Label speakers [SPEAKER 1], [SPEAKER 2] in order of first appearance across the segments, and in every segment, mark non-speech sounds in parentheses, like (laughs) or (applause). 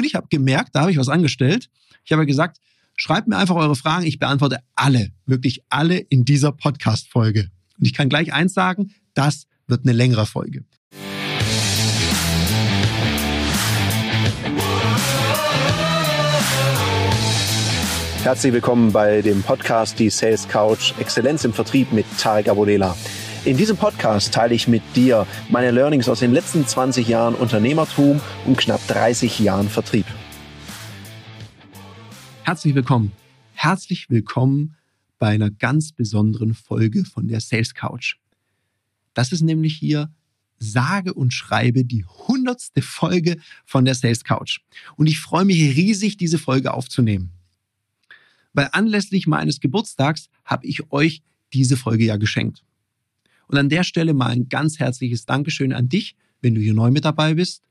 [SPEAKER 1] Und ich habe gemerkt, da habe ich was angestellt. Ich habe gesagt, schreibt mir einfach eure Fragen. Ich beantworte alle, wirklich alle in dieser Podcast-Folge. Und ich kann gleich eins sagen, das wird eine längere Folge.
[SPEAKER 2] Herzlich willkommen bei dem Podcast Die Sales Couch Exzellenz im Vertrieb mit Tarek Abodela. In diesem Podcast teile ich mit dir meine Learnings aus den letzten 20 Jahren Unternehmertum und knapp 30 Jahren Vertrieb.
[SPEAKER 1] Herzlich willkommen. Herzlich willkommen bei einer ganz besonderen Folge von der Sales Couch. Das ist nämlich hier sage und schreibe die hundertste Folge von der Sales Couch. Und ich freue mich riesig, diese Folge aufzunehmen. Weil anlässlich meines Geburtstags habe ich euch diese Folge ja geschenkt. Und an der Stelle mal ein ganz herzliches Dankeschön an dich, wenn du hier neu mit dabei bist.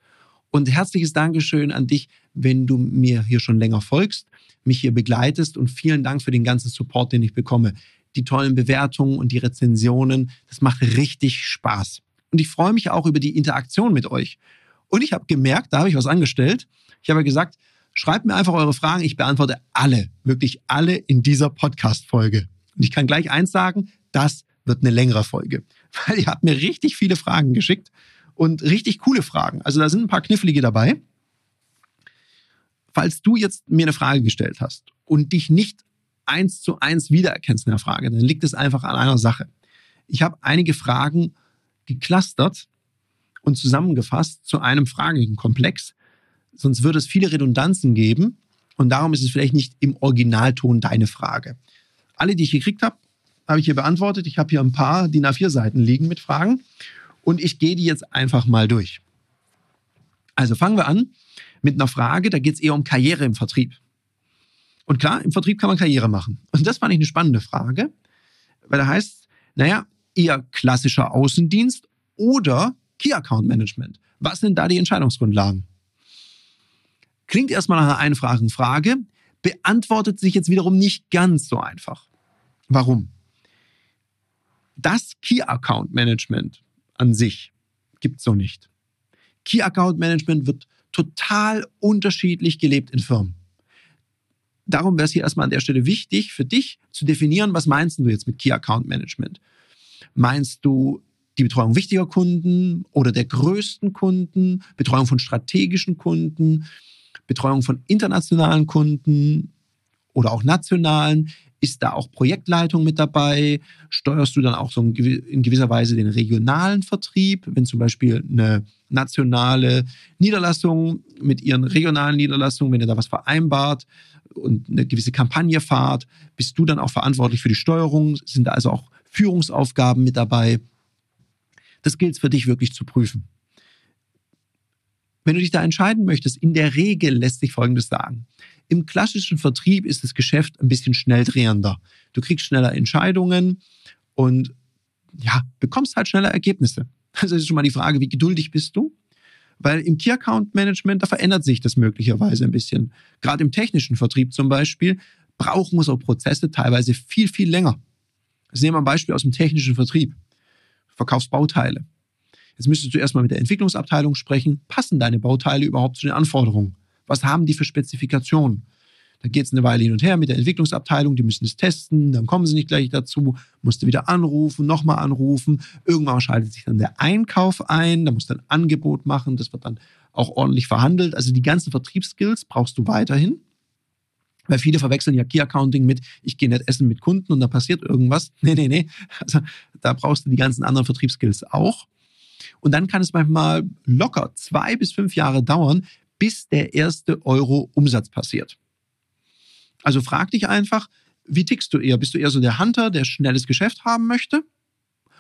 [SPEAKER 1] Und herzliches Dankeschön an dich, wenn du mir hier schon länger folgst, mich hier begleitest und vielen Dank für den ganzen Support, den ich bekomme. Die tollen Bewertungen und die Rezensionen, das macht richtig Spaß. Und ich freue mich auch über die Interaktion mit euch. Und ich habe gemerkt, da habe ich was angestellt. Ich habe gesagt, schreibt mir einfach eure Fragen. Ich beantworte alle, wirklich alle in dieser Podcast-Folge. Und ich kann gleich eins sagen, das wird eine längere Folge, (laughs) weil ihr habt mir richtig viele Fragen geschickt und richtig coole Fragen. Also da sind ein paar knifflige dabei. Falls du jetzt mir eine Frage gestellt hast und dich nicht eins zu eins wiedererkennst in der Frage, dann liegt es einfach an einer Sache. Ich habe einige Fragen geclustert und zusammengefasst zu einem Fragenkomplex. Sonst würde es viele Redundanzen geben und darum ist es vielleicht nicht im Originalton deine Frage. Alle, die ich gekriegt habe, habe ich hier beantwortet. Ich habe hier ein paar DIN A4-Seiten liegen mit Fragen und ich gehe die jetzt einfach mal durch. Also fangen wir an mit einer Frage, da geht es eher um Karriere im Vertrieb. Und klar, im Vertrieb kann man Karriere machen. Und das fand ich eine spannende Frage, weil da heißt, naja, eher klassischer Außendienst oder Key Account Management. Was sind da die Entscheidungsgrundlagen? Klingt erstmal nach einer einfachen Frage, beantwortet sich jetzt wiederum nicht ganz so einfach. Warum? Das Key Account Management an sich gibt es so nicht. Key Account Management wird total unterschiedlich gelebt in Firmen. Darum wäre es hier erstmal an der Stelle wichtig für dich zu definieren, was meinst du jetzt mit Key Account Management? Meinst du die Betreuung wichtiger Kunden oder der größten Kunden, Betreuung von strategischen Kunden, Betreuung von internationalen Kunden oder auch nationalen? Ist da auch Projektleitung mit dabei? Steuerst du dann auch so in gewisser Weise den regionalen Vertrieb, wenn zum Beispiel eine nationale Niederlassung mit ihren regionalen Niederlassungen, wenn ihr da was vereinbart und eine gewisse Kampagne fahrt, bist du dann auch verantwortlich für die Steuerung? Sind da also auch Führungsaufgaben mit dabei? Das gilt es für dich wirklich zu prüfen. Wenn du dich da entscheiden möchtest, in der Regel lässt sich Folgendes sagen. Im klassischen Vertrieb ist das Geschäft ein bisschen schnelldrehender. Du kriegst schneller Entscheidungen und ja, bekommst halt schneller Ergebnisse. Also ist schon mal die Frage, wie geduldig bist du? Weil im Key Account Management, da verändert sich das möglicherweise ein bisschen. Gerade im technischen Vertrieb zum Beispiel brauchen so Prozesse teilweise viel, viel länger. Also nehmen wir ein Beispiel aus dem technischen Vertrieb. Verkaufst Bauteile. Jetzt müsstest du erstmal mit der Entwicklungsabteilung sprechen. Passen deine Bauteile überhaupt zu den Anforderungen? Was haben die für Spezifikationen? Da geht es eine Weile hin und her mit der Entwicklungsabteilung, die müssen es testen, dann kommen sie nicht gleich dazu, musst du wieder anrufen, nochmal anrufen. Irgendwann schaltet sich dann der Einkauf ein, da musst du ein Angebot machen, das wird dann auch ordentlich verhandelt. Also die ganzen Vertriebsskills brauchst du weiterhin. Weil viele verwechseln ja Key Accounting mit, ich gehe nicht essen mit Kunden und da passiert irgendwas. (laughs) Nee, nee, nee. Also da brauchst du die ganzen anderen Vertriebsskills auch. Und dann kann es manchmal locker zwei bis fünf Jahre dauern, bis der erste Euro Umsatz passiert. Also frag dich einfach, wie tickst du eher? Bist du eher so der Hunter, der schnelles Geschäft haben möchte?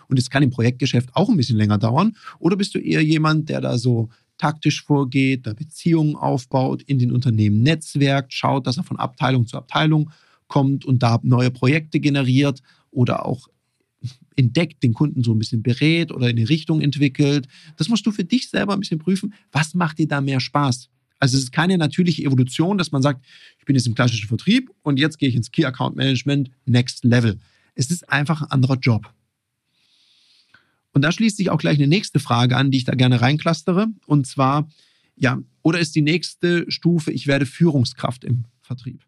[SPEAKER 1] Und es kann im Projektgeschäft auch ein bisschen länger dauern. Oder bist du eher jemand, der da so taktisch vorgeht, da Beziehungen aufbaut, in den Unternehmen netzwerkt, schaut, dass er von Abteilung zu Abteilung kommt und da neue Projekte generiert oder auch entdeckt, den Kunden so ein bisschen berät oder in eine Richtung entwickelt. Das musst du für dich selber ein bisschen prüfen. Was macht dir da mehr Spaß? Also es ist keine natürliche Evolution, dass man sagt, ich bin jetzt im klassischen Vertrieb und jetzt gehe ich ins Key Account Management, Next Level. Es ist einfach ein anderer Job. Und da schließt sich auch gleich eine nächste Frage an, die ich da gerne reinklastere. Und zwar, ja, Oder ist die nächste Stufe, ich werde Führungskraft im Vertrieb?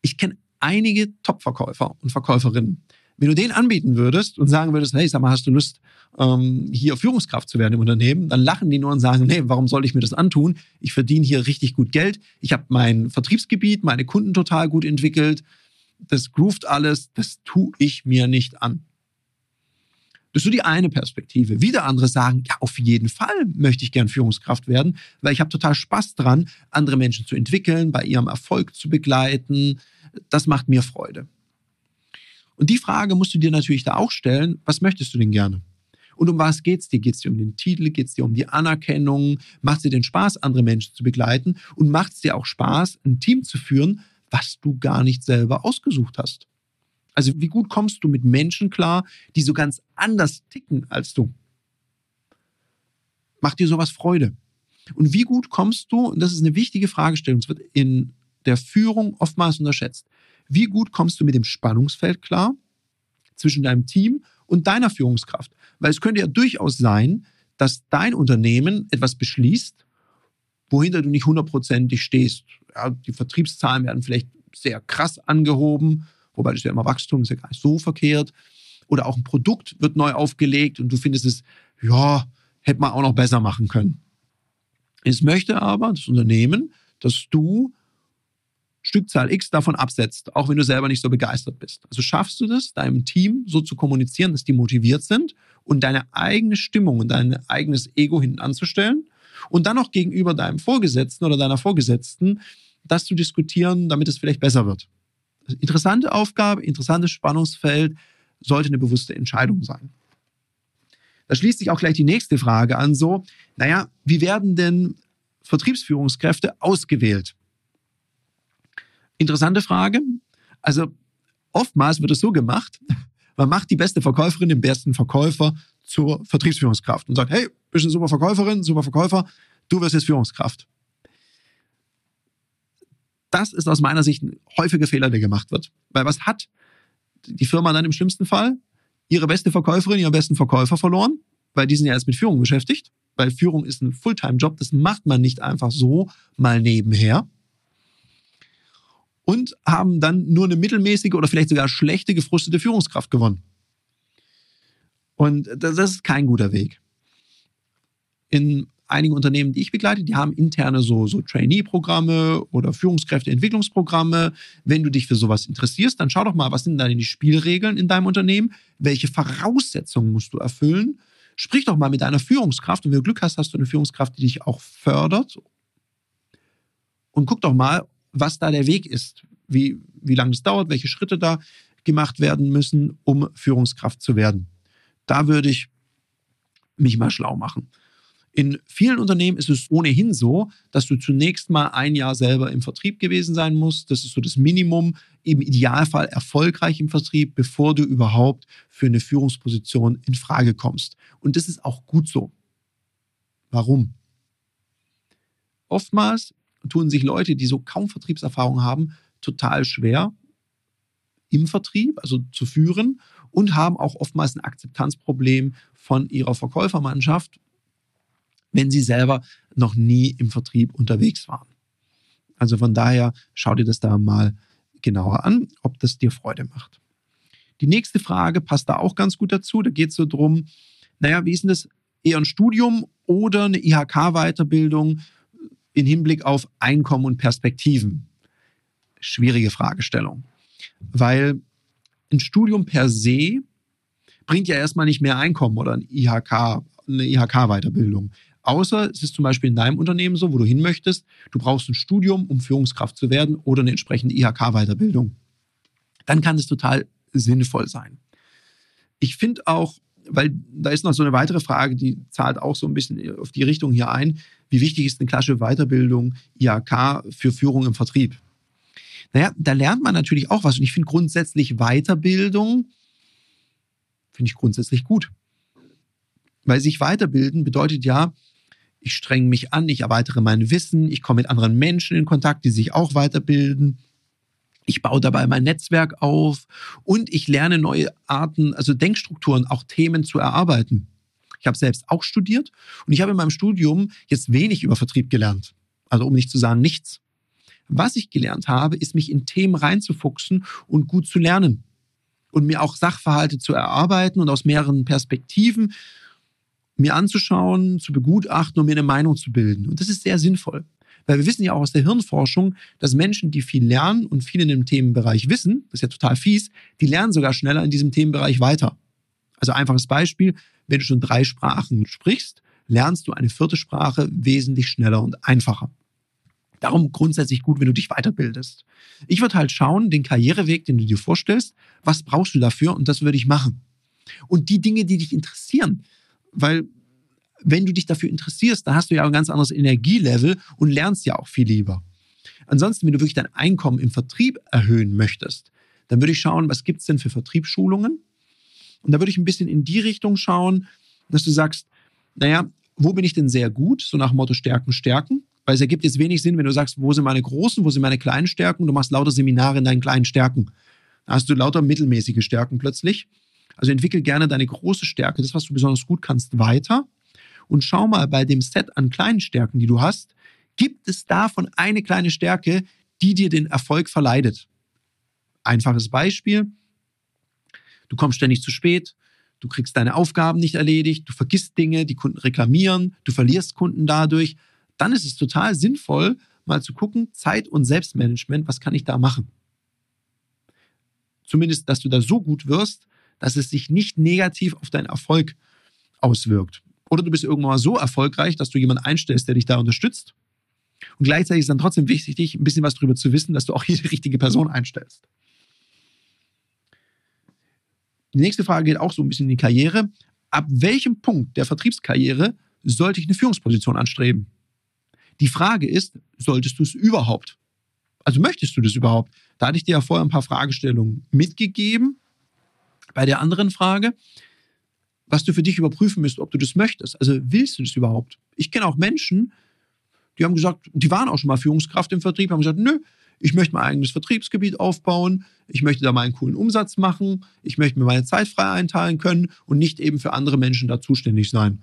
[SPEAKER 1] Ich kenne einige Top-Verkäufer und Verkäuferinnen. Wenn du den anbieten würdest und sagen würdest, hey, sag mal, hast du Lust, ähm, hier Führungskraft zu werden im Unternehmen, dann lachen die nur und sagen, nee, warum soll ich mir das antun? Ich verdiene hier richtig gut Geld. Ich habe mein Vertriebsgebiet, meine Kunden total gut entwickelt. Das groovt alles, das tue ich mir nicht an. Das ist so die eine Perspektive. Wieder andere sagen, ja, auf jeden Fall möchte ich gern Führungskraft werden, weil ich habe total Spaß dran, andere Menschen zu entwickeln, bei ihrem Erfolg zu begleiten. Das macht mir Freude. Und die Frage musst du dir natürlich da auch stellen, was möchtest du denn gerne? Und um was geht's dir? Geht's dir um den Titel? Geht's dir um die Anerkennung? Macht es dir den Spaß, andere Menschen zu begleiten? Und macht es dir auch Spaß, ein Team zu führen, was du gar nicht selber ausgesucht hast? Also wie gut kommst du mit Menschen klar, die so ganz anders ticken als du? Macht dir sowas Freude? Und wie gut kommst du, und das ist eine wichtige Fragestellung, es wird in der Führung oftmals unterschätzt, wie gut kommst du mit dem Spannungsfeld klar zwischen deinem Team und deiner Führungskraft? Weil es könnte ja durchaus sein, dass dein Unternehmen etwas beschließt, wohinter du nicht hundertprozentig stehst. Ja, die Vertriebszahlen werden vielleicht sehr krass angehoben, wobei das ja immer Wachstum ist ja gar nicht so verkehrt. Oder auch ein Produkt wird neu aufgelegt und du findest es, ja, hätte man auch noch besser machen können. Es möchte aber das Unternehmen, dass du Stückzahl X davon absetzt, auch wenn du selber nicht so begeistert bist. Also schaffst du das, deinem Team so zu kommunizieren, dass die motiviert sind und deine eigene Stimmung und dein eigenes Ego hinten anzustellen und dann noch gegenüber deinem Vorgesetzten oder deiner Vorgesetzten das zu diskutieren, damit es vielleicht besser wird. Interessante Aufgabe, interessantes Spannungsfeld, sollte eine bewusste Entscheidung sein. Da schließt sich auch gleich die nächste Frage an, so, naja, wie werden denn Vertriebsführungskräfte ausgewählt? Interessante Frage. Also oftmals wird es so gemacht, (laughs) man macht die beste Verkäuferin, den besten Verkäufer zur Vertriebsführungskraft und sagt, hey, bist eine super Verkäuferin, super Verkäufer, du wirst jetzt Führungskraft. Das ist aus meiner Sicht ein häufiger Fehler, der gemacht wird. Weil was hat die Firma dann im schlimmsten Fall? Ihre beste Verkäuferin, ihren besten Verkäufer verloren, weil die sind ja erst mit Führung beschäftigt. Weil Führung ist ein Fulltime-Job, das macht man nicht einfach so mal nebenher und haben dann nur eine mittelmäßige oder vielleicht sogar schlechte, gefrustete Führungskraft gewonnen. Und das ist kein guter Weg. In einigen Unternehmen, die ich begleite, die haben interne so, so Trainee-Programme oder Führungskräfteentwicklungsprogramme. Wenn du dich für sowas interessierst, dann schau doch mal, was sind da die Spielregeln in deinem Unternehmen? Welche Voraussetzungen musst du erfüllen? Sprich doch mal mit deiner Führungskraft und wenn du Glück hast, hast du eine Führungskraft, die dich auch fördert. Und guck doch mal, was da der Weg ist, wie, wie lange es dauert, welche Schritte da gemacht werden müssen, um Führungskraft zu werden. Da würde ich mich mal schlau machen. In vielen Unternehmen ist es ohnehin so, dass du zunächst mal ein Jahr selber im Vertrieb gewesen sein musst. Das ist so das Minimum, im Idealfall erfolgreich im Vertrieb, bevor du überhaupt für eine Führungsposition in Frage kommst. Und das ist auch gut so. Warum? Oftmals tun sich Leute, die so kaum Vertriebserfahrung haben, total schwer im Vertrieb, also zu führen und haben auch oftmals ein Akzeptanzproblem von ihrer Verkäufermannschaft, wenn sie selber noch nie im Vertrieb unterwegs waren. Also von daher schau dir das da mal genauer an, ob das dir Freude macht. Die nächste Frage passt da auch ganz gut dazu. Da geht es so drum, naja, wie ist denn das eher ein Studium oder eine IHK-Weiterbildung? In Hinblick auf Einkommen und Perspektiven? Schwierige Fragestellung. Weil ein Studium per se bringt ja erstmal nicht mehr Einkommen oder ein IHK, eine IHK-Weiterbildung. Außer es ist zum Beispiel in deinem Unternehmen so, wo du hin möchtest, du brauchst ein Studium, um Führungskraft zu werden oder eine entsprechende IHK-Weiterbildung. Dann kann es total sinnvoll sein. Ich finde auch, weil da ist noch so eine weitere Frage, die zahlt auch so ein bisschen auf die Richtung hier ein. Wie wichtig ist eine klassische Weiterbildung IHK für Führung im Vertrieb? Naja, da lernt man natürlich auch was. Und ich finde grundsätzlich Weiterbildung, finde ich grundsätzlich gut. Weil sich weiterbilden bedeutet ja, ich strenge mich an, ich erweitere mein Wissen, ich komme mit anderen Menschen in Kontakt, die sich auch weiterbilden. Ich baue dabei mein Netzwerk auf und ich lerne neue Arten, also Denkstrukturen, auch Themen zu erarbeiten. Ich habe selbst auch studiert und ich habe in meinem Studium jetzt wenig über Vertrieb gelernt. Also um nicht zu sagen nichts. Was ich gelernt habe, ist mich in Themen reinzufuchsen und gut zu lernen und mir auch Sachverhalte zu erarbeiten und aus mehreren Perspektiven mir anzuschauen, zu begutachten und mir eine Meinung zu bilden. Und das ist sehr sinnvoll. Weil wir wissen ja auch aus der Hirnforschung, dass Menschen, die viel lernen und viel in dem Themenbereich wissen, das ist ja total fies, die lernen sogar schneller in diesem Themenbereich weiter. Also einfaches Beispiel, wenn du schon drei Sprachen sprichst, lernst du eine vierte Sprache wesentlich schneller und einfacher. Darum grundsätzlich gut, wenn du dich weiterbildest. Ich würde halt schauen, den Karriereweg, den du dir vorstellst, was brauchst du dafür und das würde ich machen. Und die Dinge, die dich interessieren, weil wenn du dich dafür interessierst, dann hast du ja ein ganz anderes Energielevel und lernst ja auch viel lieber. Ansonsten, wenn du wirklich dein Einkommen im Vertrieb erhöhen möchtest, dann würde ich schauen, was gibt es denn für Vertriebsschulungen? Und da würde ich ein bisschen in die Richtung schauen, dass du sagst, naja, wo bin ich denn sehr gut? So nach dem Motto Stärken, Stärken. Weil es ergibt jetzt wenig Sinn, wenn du sagst, wo sind meine großen, wo sind meine kleinen Stärken? Du machst lauter Seminare in deinen kleinen Stärken. Da hast du lauter mittelmäßige Stärken plötzlich. Also entwickel gerne deine große Stärke, das, was du besonders gut kannst, weiter. Und schau mal bei dem Set an kleinen Stärken, die du hast, gibt es davon eine kleine Stärke, die dir den Erfolg verleidet. Einfaches Beispiel. Du kommst ständig zu spät, du kriegst deine Aufgaben nicht erledigt, du vergisst Dinge, die Kunden reklamieren, du verlierst Kunden dadurch dann ist es total sinnvoll, mal zu gucken, Zeit- und Selbstmanagement, was kann ich da machen? Zumindest, dass du da so gut wirst, dass es sich nicht negativ auf deinen Erfolg auswirkt. Oder du bist irgendwann mal so erfolgreich, dass du jemanden einstellst, der dich da unterstützt. Und gleichzeitig ist dann trotzdem wichtig, ein bisschen was darüber zu wissen, dass du auch hier (laughs) die richtige Person einstellst. Die nächste Frage geht auch so ein bisschen in die Karriere. Ab welchem Punkt der Vertriebskarriere sollte ich eine Führungsposition anstreben? Die Frage ist, solltest du es überhaupt? Also möchtest du das überhaupt? Da hatte ich dir ja vorher ein paar Fragestellungen mitgegeben. Bei der anderen Frage, was du für dich überprüfen müsst, ob du das möchtest. Also willst du das überhaupt? Ich kenne auch Menschen, die haben gesagt, die waren auch schon mal Führungskraft im Vertrieb, haben gesagt, nö, ich möchte mein eigenes Vertriebsgebiet aufbauen, ich möchte da mal einen coolen Umsatz machen, ich möchte mir meine Zeit frei einteilen können und nicht eben für andere Menschen da zuständig sein.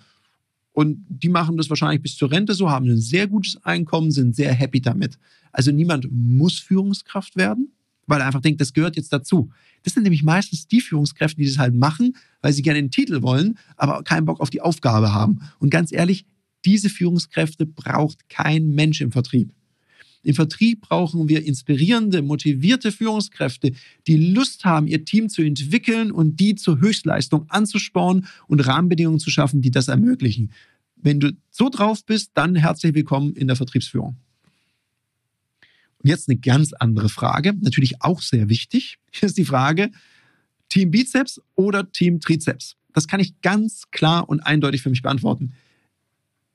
[SPEAKER 1] Und die machen das wahrscheinlich bis zur Rente so, haben ein sehr gutes Einkommen, sind sehr happy damit. Also niemand muss Führungskraft werden, weil er einfach denkt, das gehört jetzt dazu. Das sind nämlich meistens die Führungskräfte, die das halt machen, weil sie gerne den Titel wollen, aber keinen Bock auf die Aufgabe haben. Und ganz ehrlich, diese Führungskräfte braucht kein Mensch im Vertrieb. Im Vertrieb brauchen wir inspirierende, motivierte Führungskräfte, die Lust haben, ihr Team zu entwickeln und die zur Höchstleistung anzuspornen und Rahmenbedingungen zu schaffen, die das ermöglichen. Wenn du so drauf bist, dann herzlich willkommen in der Vertriebsführung. Und jetzt eine ganz andere Frage, natürlich auch sehr wichtig. Hier ist die Frage, Team Bizeps oder Team Trizeps? Das kann ich ganz klar und eindeutig für mich beantworten.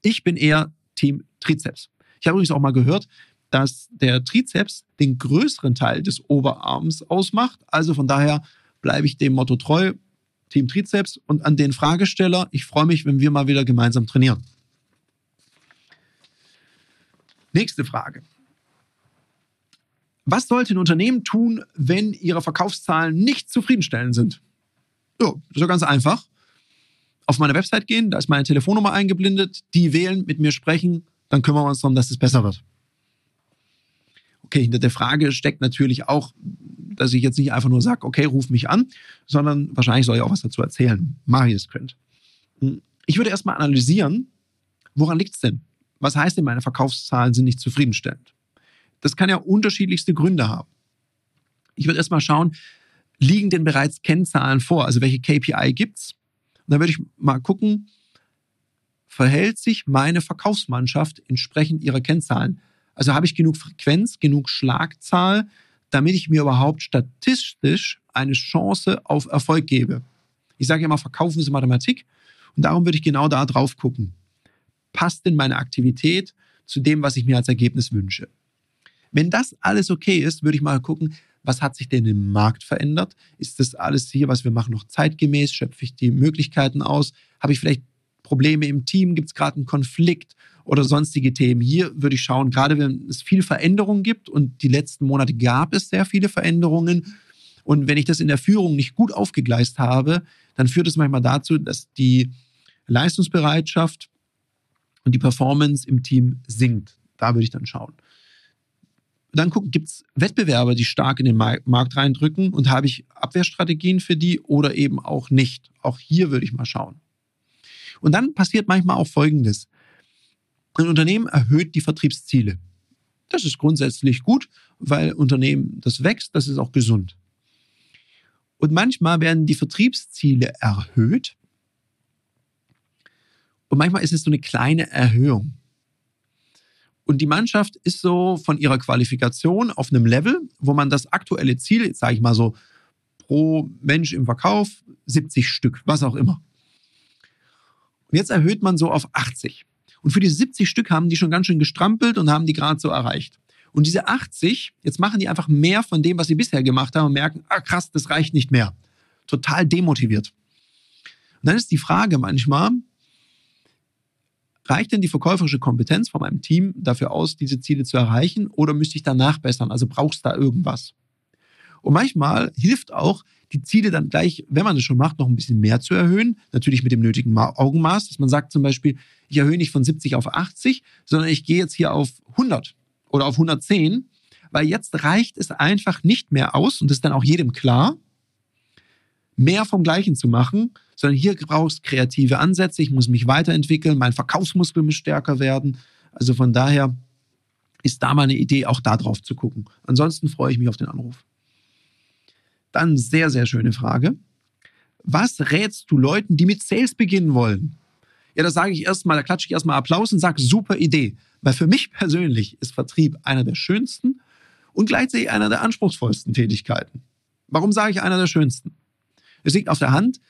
[SPEAKER 1] Ich bin eher Team Trizeps. Ich habe übrigens auch mal gehört, dass der Trizeps den größeren Teil des Oberarms ausmacht. Also von daher bleibe ich dem Motto treu, Team Trizeps und an den Fragesteller. Ich freue mich, wenn wir mal wieder gemeinsam trainieren. Nächste Frage. Was sollte ein Unternehmen tun, wenn ihre Verkaufszahlen nicht zufriedenstellend sind? Ja, ja ganz einfach. Auf meine Website gehen, da ist meine Telefonnummer eingeblendet, die wählen, mit mir sprechen, dann kümmern wir uns darum, dass es besser wird okay, hinter der Frage steckt natürlich auch, dass ich jetzt nicht einfach nur sage, okay, ruf mich an, sondern wahrscheinlich soll ich auch was dazu erzählen. Mache ich das könnt. Hm, ich würde erstmal analysieren, woran liegt es denn? Was heißt denn, meine Verkaufszahlen sind nicht zufriedenstellend? Das kann ja unterschiedlichste Gründe haben. Ich würde erstmal schauen, liegen denn bereits Kennzahlen vor? Also welche KPI gibt's? Und dann würde ich mal gucken, verhält sich meine Verkaufsmannschaft entsprechend ihrer Kennzahlen? Also habe ich genug Frequenz, genug Schlagzahl, damit ich mir überhaupt statistisch eine Chance auf Erfolg gebe. Ich sage immer, verkaufen ist Mathematik und darum würde ich genau da drauf gucken. Passt denn meine Aktivität zu dem, was ich mir als Ergebnis wünsche? Wenn das alles okay ist, würde ich mal gucken, was hat sich denn im Markt verändert? Ist das alles hier, was wir machen, noch zeitgemäß? Schöpfe ich die Möglichkeiten aus? Habe ich vielleicht Probleme im Team? Gibt es gerade einen Konflikt? Oder sonstige Themen. Hier würde ich schauen, gerade wenn es viel Veränderungen gibt und die letzten Monate gab es sehr viele Veränderungen. Und wenn ich das in der Führung nicht gut aufgegleist habe, dann führt es manchmal dazu, dass die Leistungsbereitschaft und die Performance im Team sinkt. Da würde ich dann schauen. Dann gucken, gibt es Wettbewerber, die stark in den Markt reindrücken und habe ich Abwehrstrategien für die oder eben auch nicht. Auch hier würde ich mal schauen. Und dann passiert manchmal auch Folgendes. Ein Unternehmen erhöht die Vertriebsziele. Das ist grundsätzlich gut, weil Unternehmen, das wächst, das ist auch gesund. Und manchmal werden die Vertriebsziele erhöht. Und manchmal ist es so eine kleine Erhöhung. Und die Mannschaft ist so von ihrer Qualifikation auf einem Level, wo man das aktuelle Ziel, sage ich mal so, pro Mensch im Verkauf 70 Stück, was auch immer. Und jetzt erhöht man so auf 80. Und für diese 70 Stück haben die schon ganz schön gestrampelt und haben die gerade so erreicht. Und diese 80, jetzt machen die einfach mehr von dem, was sie bisher gemacht haben und merken, ah krass, das reicht nicht mehr. Total demotiviert. Und dann ist die Frage manchmal, reicht denn die verkäuferische Kompetenz von meinem Team dafür aus, diese Ziele zu erreichen oder müsste ich danach bessern? Also brauchst du da irgendwas? Und manchmal hilft auch, die Ziele dann gleich, wenn man es schon macht, noch ein bisschen mehr zu erhöhen. Natürlich mit dem nötigen Augenmaß, dass man sagt zum Beispiel, ich erhöhe nicht von 70 auf 80, sondern ich gehe jetzt hier auf 100 oder auf 110, weil jetzt reicht es einfach nicht mehr aus und ist dann auch jedem klar, mehr vom Gleichen zu machen, sondern hier brauchst kreative Ansätze, ich muss mich weiterentwickeln, mein Verkaufsmuskel muss stärker werden. Also von daher ist da mal eine Idee, auch da drauf zu gucken. Ansonsten freue ich mich auf den Anruf. Dann sehr, sehr schöne Frage. Was rätst du Leuten, die mit Sales beginnen wollen? Ja, da sage ich erstmal, da klatsche ich erstmal Applaus und sage, super Idee. Weil für mich persönlich ist Vertrieb einer der schönsten und gleichzeitig einer der anspruchsvollsten Tätigkeiten. Warum sage ich einer der schönsten? Es liegt auf der Hand,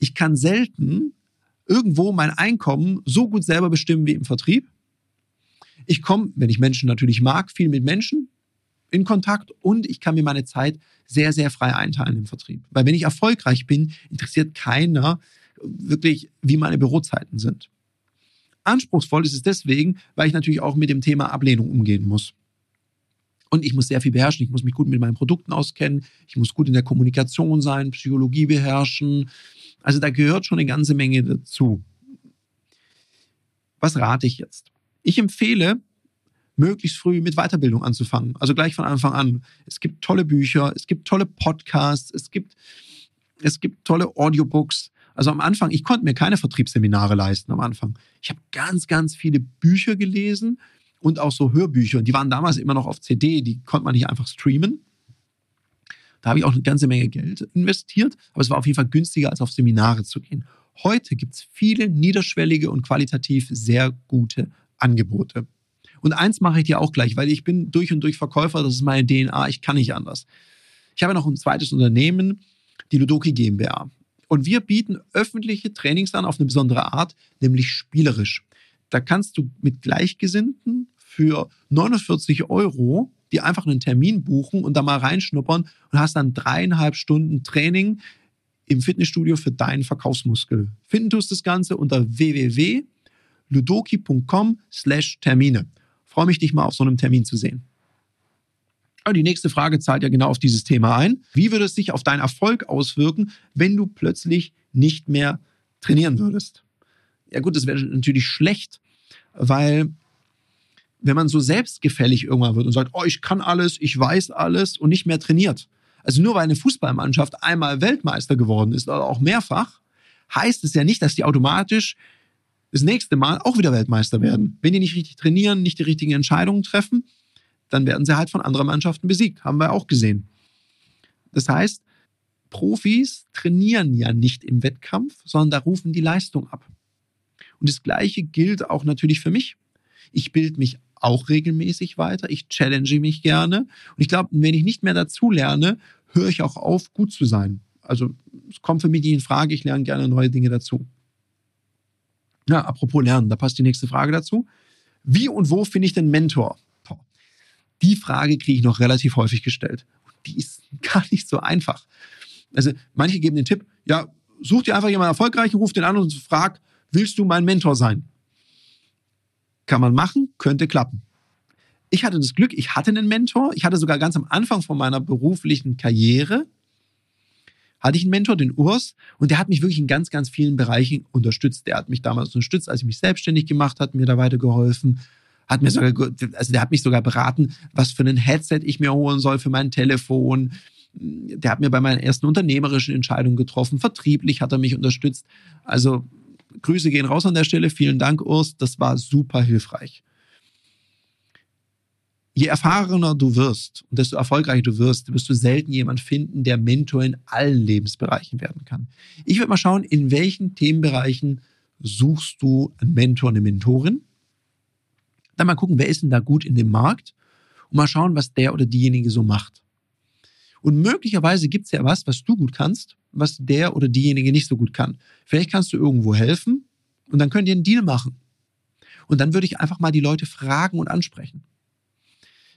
[SPEAKER 1] ich kann selten irgendwo mein Einkommen so gut selber bestimmen wie im Vertrieb. Ich komme, wenn ich Menschen natürlich mag, viel mit Menschen in Kontakt und ich kann mir meine Zeit sehr, sehr frei einteilen im Vertrieb. Weil wenn ich erfolgreich bin, interessiert keiner wirklich, wie meine Bürozeiten sind. Anspruchsvoll ist es deswegen, weil ich natürlich auch mit dem Thema Ablehnung umgehen muss. Und ich muss sehr viel beherrschen. Ich muss mich gut mit meinen Produkten auskennen. Ich muss gut in der Kommunikation sein, Psychologie beherrschen. Also da gehört schon eine ganze Menge dazu. Was rate ich jetzt? Ich empfehle, möglichst früh mit Weiterbildung anzufangen. Also gleich von Anfang an. Es gibt tolle Bücher, es gibt tolle Podcasts, es gibt, es gibt tolle Audiobooks. Also am Anfang, ich konnte mir keine Vertriebsseminare leisten am Anfang. Ich habe ganz, ganz viele Bücher gelesen und auch so Hörbücher. Und die waren damals immer noch auf CD, die konnte man nicht einfach streamen. Da habe ich auch eine ganze Menge Geld investiert, aber es war auf jeden Fall günstiger, als auf Seminare zu gehen. Heute gibt es viele niederschwellige und qualitativ sehr gute Angebote. Und eins mache ich dir auch gleich, weil ich bin durch und durch Verkäufer, das ist meine DNA, ich kann nicht anders. Ich habe noch ein zweites Unternehmen, die Ludoki GmbH. Und wir bieten öffentliche Trainings an auf eine besondere Art, nämlich spielerisch. Da kannst du mit Gleichgesinnten für 49 Euro die einfach einen Termin buchen und da mal reinschnuppern und hast dann dreieinhalb Stunden Training im Fitnessstudio für deinen Verkaufsmuskel. Finden tust das Ganze unter www.ludoki.com slash Termine. Freue mich, dich mal auf so einem Termin zu sehen. Und die nächste Frage zahlt ja genau auf dieses Thema ein. Wie würde es sich auf deinen Erfolg auswirken, wenn du plötzlich nicht mehr trainieren würdest? Ja gut, das wäre natürlich schlecht, weil wenn man so selbstgefällig irgendwann wird und sagt, oh, ich kann alles, ich weiß alles und nicht mehr trainiert. Also nur weil eine Fußballmannschaft einmal Weltmeister geworden ist oder auch mehrfach, heißt es ja nicht, dass die automatisch das nächste Mal auch wieder Weltmeister werden. Wenn die nicht richtig trainieren, nicht die richtigen Entscheidungen treffen, dann werden sie halt von anderen Mannschaften besiegt. Haben wir auch gesehen. Das heißt, Profis trainieren ja nicht im Wettkampf, sondern da rufen die Leistung ab. Und das Gleiche gilt auch natürlich für mich. Ich bilde mich auch regelmäßig weiter. Ich challenge mich gerne. Und ich glaube, wenn ich nicht mehr dazu lerne, höre ich auch auf, gut zu sein. Also es kommt für mich nie in Frage. Ich lerne gerne neue Dinge dazu. Ja, apropos Lernen, da passt die nächste Frage dazu. Wie und wo finde ich den Mentor? Die Frage kriege ich noch relativ häufig gestellt. Die ist (laughs) gar nicht so einfach. Also manche geben den Tipp, ja, such dir einfach jemanden erfolgreichen, ruf den an und frag, willst du mein Mentor sein? Kann man machen, könnte klappen. Ich hatte das Glück, ich hatte einen Mentor. Ich hatte sogar ganz am Anfang von meiner beruflichen Karriere, hatte ich einen Mentor, den Urs, und der hat mich wirklich in ganz, ganz vielen Bereichen unterstützt. Der hat mich damals unterstützt, als ich mich selbstständig gemacht habe, mir da weitergeholfen. Hat mir sogar, also der hat mich sogar beraten, was für ein Headset ich mir holen soll für mein Telefon. Der hat mir bei meinen ersten unternehmerischen Entscheidungen getroffen. Vertrieblich hat er mich unterstützt. Also Grüße gehen raus an der Stelle. Vielen Dank, Urs. Das war super hilfreich je erfahrener du wirst und desto erfolgreicher du wirst, wirst du selten jemand finden, der Mentor in allen Lebensbereichen werden kann. Ich würde mal schauen, in welchen Themenbereichen suchst du einen Mentor, eine Mentorin. Dann mal gucken, wer ist denn da gut in dem Markt und mal schauen, was der oder diejenige so macht. Und möglicherweise gibt es ja was, was du gut kannst, was der oder diejenige nicht so gut kann. Vielleicht kannst du irgendwo helfen und dann könnt ihr einen Deal machen. Und dann würde ich einfach mal die Leute fragen und ansprechen.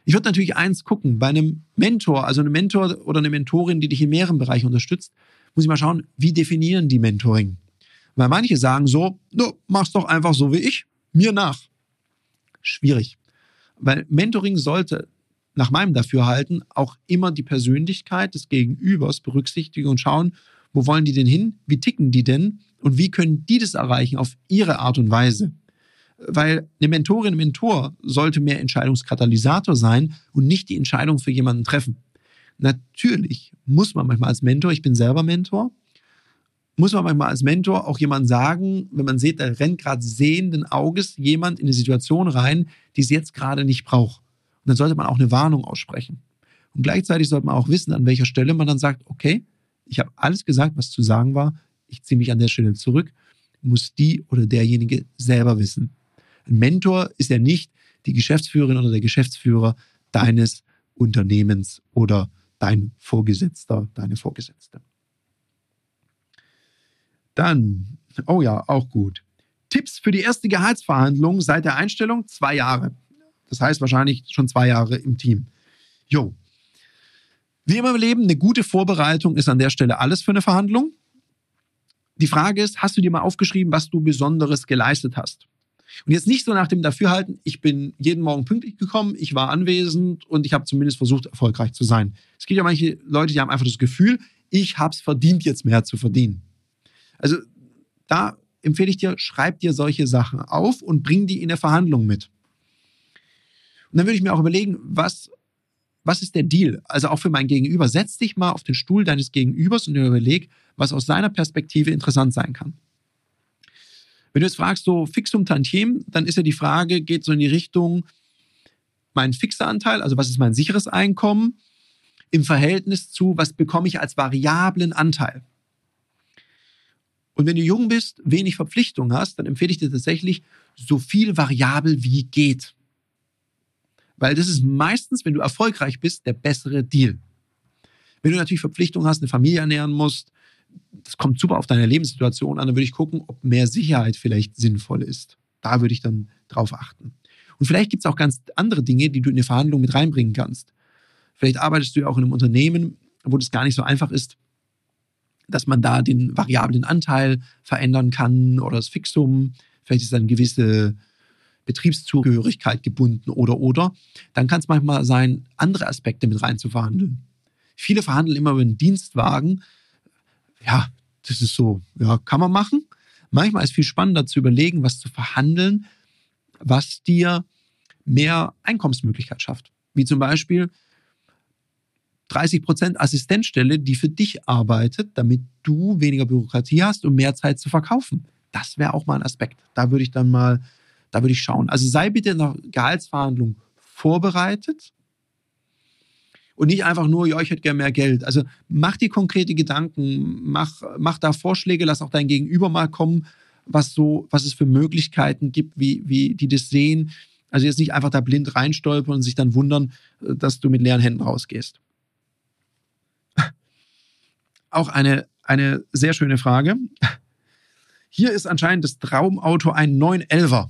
[SPEAKER 1] Ich würde natürlich eins gucken, bei einem Mentor, also einem Mentor oder eine Mentorin, die dich in mehreren Bereichen unterstützt, muss ich mal schauen, wie definieren die Mentoring? Weil manche sagen so, du machst doch einfach so wie ich, mir nach. Schwierig. Weil Mentoring sollte nach meinem Dafürhalten auch immer die Persönlichkeit des Gegenübers berücksichtigen und schauen, wo wollen die denn hin, wie ticken die denn und wie können die das erreichen auf ihre Art und Weise weil eine Mentorin, ein Mentor sollte mehr Entscheidungskatalysator sein und nicht die Entscheidung für jemanden treffen. Natürlich muss man manchmal als Mentor, ich bin selber Mentor, muss man manchmal als Mentor auch jemand sagen, wenn man sieht, da rennt gerade sehenden Auges jemand in eine Situation rein, die es jetzt gerade nicht braucht. Und dann sollte man auch eine Warnung aussprechen. Und gleichzeitig sollte man auch wissen, an welcher Stelle man dann sagt, okay, ich habe alles gesagt, was zu sagen war, ich ziehe mich an der Stelle zurück, muss die oder derjenige selber wissen. Ein Mentor ist ja nicht die Geschäftsführerin oder der Geschäftsführer deines Unternehmens oder dein Vorgesetzter, deine Vorgesetzte. Dann, oh ja, auch gut. Tipps für die erste Gehaltsverhandlung seit der Einstellung zwei Jahre. Das heißt wahrscheinlich schon zwei Jahre im Team. Jo. Wie immer im Leben, eine gute Vorbereitung ist an der Stelle alles für eine Verhandlung. Die Frage ist, hast du dir mal aufgeschrieben, was du Besonderes geleistet hast? Und jetzt nicht so nach dem Dafürhalten, ich bin jeden Morgen pünktlich gekommen, ich war anwesend und ich habe zumindest versucht, erfolgreich zu sein. Es gibt ja manche Leute, die haben einfach das Gefühl, ich habe es verdient, jetzt mehr zu verdienen. Also da empfehle ich dir, schreib dir solche Sachen auf und bring die in der Verhandlung mit. Und dann würde ich mir auch überlegen, was, was ist der Deal? Also auch für mein Gegenüber. Setz dich mal auf den Stuhl deines Gegenübers und überleg, was aus seiner Perspektive interessant sein kann. Wenn du jetzt fragst, so Fixum Tantiem, dann ist ja die Frage, geht so in die Richtung, mein fixer Anteil, also was ist mein sicheres Einkommen, im Verhältnis zu, was bekomme ich als variablen Anteil. Und wenn du jung bist, wenig Verpflichtung hast, dann empfehle ich dir tatsächlich so viel variabel wie geht. Weil das ist meistens, wenn du erfolgreich bist, der bessere Deal. Wenn du natürlich Verpflichtung hast, eine Familie ernähren musst, das kommt super auf deine Lebenssituation an, dann würde ich gucken, ob mehr Sicherheit vielleicht sinnvoll ist. Da würde ich dann drauf achten. Und vielleicht gibt es auch ganz andere Dinge, die du in eine Verhandlung mit reinbringen kannst. Vielleicht arbeitest du ja auch in einem Unternehmen, wo das gar nicht so einfach ist, dass man da den variablen Anteil verändern kann oder das Fixum. Vielleicht ist dann eine gewisse Betriebszugehörigkeit gebunden oder oder. Dann kann es manchmal sein, andere Aspekte mit rein zu verhandeln. Viele verhandeln immer über einen Dienstwagen, ja, das ist so, ja, kann man machen. Manchmal ist es viel spannender zu überlegen, was zu verhandeln, was dir mehr Einkommensmöglichkeit schafft. Wie zum Beispiel 30 Prozent Assistenzstelle, die für dich arbeitet, damit du weniger Bürokratie hast und mehr Zeit zu verkaufen. Das wäre auch mal ein Aspekt. Da würde ich dann mal, da würde ich schauen. Also sei bitte in der Gehaltsverhandlung vorbereitet und nicht einfach nur, ja, ich hätte gerne mehr Geld. Also mach dir konkrete Gedanken, mach, mach da Vorschläge, lass auch dein Gegenüber mal kommen, was so, was es für Möglichkeiten gibt, wie, wie die das sehen. Also jetzt nicht einfach da blind reinstolpern und sich dann wundern, dass du mit leeren Händen rausgehst. (laughs) Auch eine, eine sehr schöne Frage. Hier ist anscheinend das Traumauto ein 911er.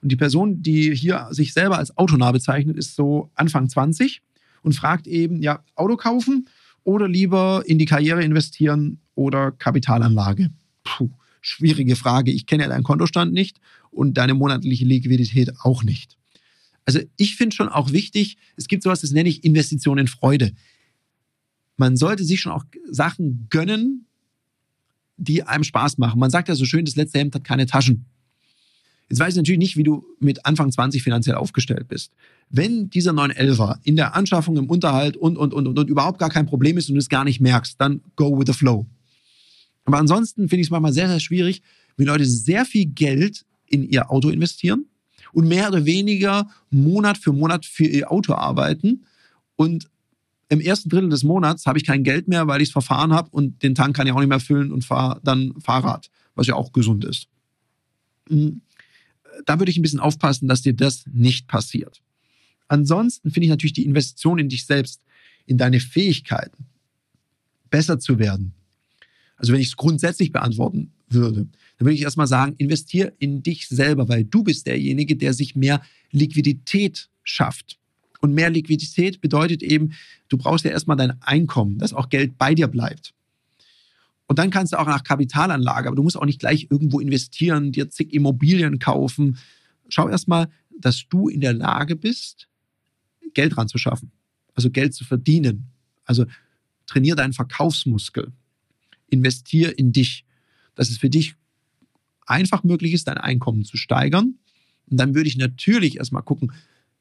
[SPEAKER 1] Und die Person, die hier sich selber als autonah bezeichnet, ist so Anfang 20 und fragt eben, ja, Auto kaufen oder lieber in die Karriere investieren oder Kapitalanlage? Puh, schwierige Frage. Ich kenne ja deinen Kontostand nicht und deine monatliche Liquidität auch nicht. Also ich finde schon auch wichtig, es gibt sowas, das nenne ich Investition in Freude. man sollte sich schon auch Sachen gönnen, die einem Spaß machen. Man sagt ja so schön, das letzte Hemd hat keine Taschen. Jetzt weiß ich natürlich nicht, wie du mit Anfang 20 finanziell aufgestellt bist. Wenn dieser 911er in der Anschaffung, im Unterhalt und, und, und, und, und überhaupt gar kein Problem ist und du es gar nicht merkst, dann go with the flow. Aber ansonsten finde ich es manchmal sehr, sehr schwierig, wenn Leute sehr viel Geld in ihr Auto investieren und mehr oder weniger Monat für Monat für ihr Auto arbeiten und im ersten Drittel des Monats habe ich kein Geld mehr, weil ich es verfahren habe und den Tank kann ich auch nicht mehr füllen und fahre dann Fahrrad, was ja auch gesund ist. Hm, da würde ich ein bisschen aufpassen, dass dir das nicht passiert. Ansonsten finde ich natürlich die Investition in dich selbst, in deine Fähigkeiten, besser zu werden. Also wenn ich es grundsätzlich beantworten würde, dann würde ich erstmal sagen, investier in dich selber, weil du bist derjenige, der sich mehr Liquidität schafft. Und mehr Liquidität bedeutet eben, du brauchst ja erstmal dein Einkommen, dass auch Geld bei dir bleibt. Und dann kannst du auch nach Kapitalanlage, aber du musst auch nicht gleich irgendwo investieren, dir zig Immobilien kaufen. Schau erstmal, dass du in der Lage bist, Geld ranzuschaffen, also Geld zu verdienen. Also trainier deinen Verkaufsmuskel, investier in dich, dass es für dich einfach möglich ist, dein Einkommen zu steigern. Und dann würde ich natürlich erstmal gucken,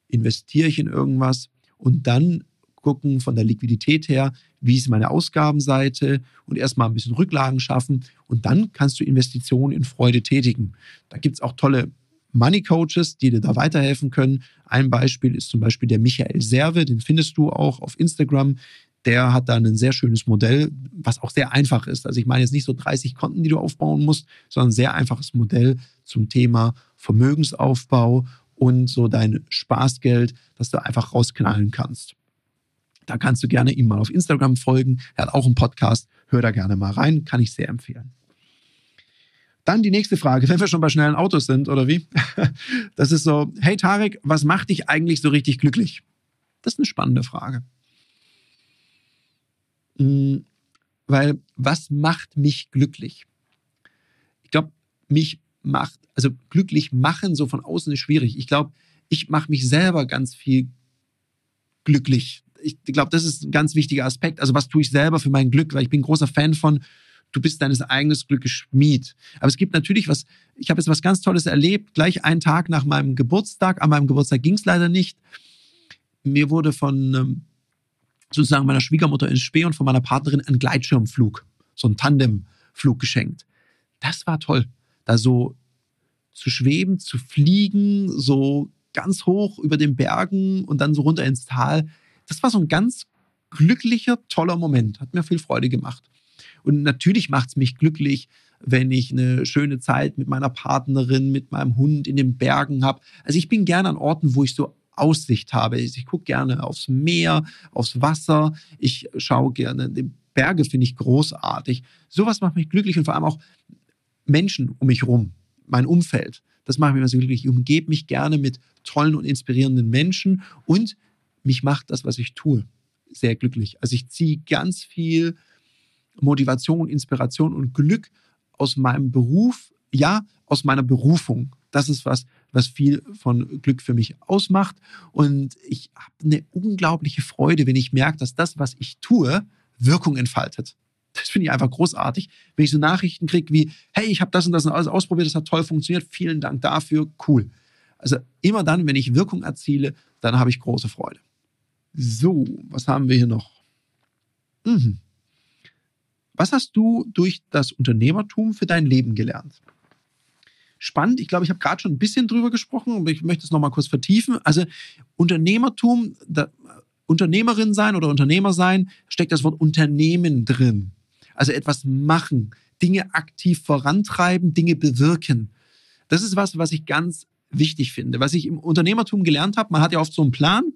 [SPEAKER 1] investiere ich in irgendwas und dann gucken von der Liquidität her, wie ist meine Ausgabenseite und erstmal ein bisschen Rücklagen schaffen und dann kannst du Investitionen in Freude tätigen. Da gibt es auch tolle Money Coaches, die dir da weiterhelfen können. Ein Beispiel ist zum Beispiel der Michael Serve, den findest du auch auf Instagram. Der hat da ein sehr schönes Modell, was auch sehr einfach ist. Also ich meine jetzt nicht so 30 Konten, die du aufbauen musst, sondern ein sehr einfaches Modell zum Thema Vermögensaufbau und so dein Spaßgeld, das du einfach rausknallen kannst. Da kannst du gerne ihm mal auf Instagram folgen. Er hat auch einen Podcast. Hör da gerne mal rein. Kann ich sehr empfehlen. Dann die nächste Frage, wenn wir schon bei schnellen Autos sind, oder wie? (laughs) Das ist so, hey Tarek, was macht dich eigentlich so richtig glücklich? Das ist eine spannende Frage. Hm, weil, was macht mich glücklich? Ich glaube, mich macht, also glücklich machen so von außen ist schwierig. Ich glaube, ich mache mich selber ganz viel glücklich ich glaube, das ist ein ganz wichtiger Aspekt. Also was tue ich selber für mein Glück? Weil ich bin großer Fan von, du bist deines eigenen Glückes Schmied. Aber es gibt natürlich was, ich habe jetzt was ganz Tolles erlebt, gleich einen Tag nach meinem Geburtstag. An meinem Geburtstag ging es leider nicht. Mir wurde von ähm, sozusagen meiner Schwiegermutter in Spee und von meiner Partnerin ein Gleitschirmflug, so ein Tandemflug geschenkt. Das war toll, da so zu schweben, zu fliegen, so ganz hoch über den Bergen und dann so runter ins Tal das war so ein ganz glücklicher, toller Moment. Hat mir viel Freude gemacht. Und natürlich macht es mich glücklich, wenn ich eine schöne Zeit mit meiner Partnerin, mit meinem Hund in den Bergen habe. Also ich bin gerne an Orten, wo ich so Aussicht habe. Ich gucke gerne aufs Meer, aufs Wasser. Ich schaue gerne. Die Berge finde ich großartig. Sowas macht mich glücklich und vor allem auch Menschen um mich herum, mein Umfeld. Das macht mich immer so glücklich. Ich umgebe mich gerne mit tollen und inspirierenden Menschen und mich macht das, was ich tue, sehr glücklich. Also ich ziehe ganz viel Motivation, Inspiration und Glück aus meinem Beruf, ja, aus meiner Berufung. Das ist was, was viel von Glück für mich ausmacht. Und ich habe eine unglaubliche Freude, wenn ich merke, dass das, was ich tue, Wirkung entfaltet. Das finde ich einfach großartig. Wenn ich so Nachrichten kriege wie, hey, ich habe das und das und alles ausprobiert, das hat toll funktioniert, vielen Dank dafür, cool. Also immer dann, wenn ich Wirkung erziele, dann habe ich große Freude. So, was haben wir hier noch? Mhm. Was hast du durch das Unternehmertum für dein Leben gelernt? Spannend, ich glaube, ich habe gerade schon ein bisschen drüber gesprochen, aber ich möchte es nochmal kurz vertiefen. Also Unternehmertum, da, Unternehmerin sein oder Unternehmer sein, steckt das Wort Unternehmen drin. Also etwas machen, Dinge aktiv vorantreiben, Dinge bewirken. Das ist was, was ich ganz wichtig finde. Was ich im Unternehmertum gelernt habe, man hat ja oft so einen Plan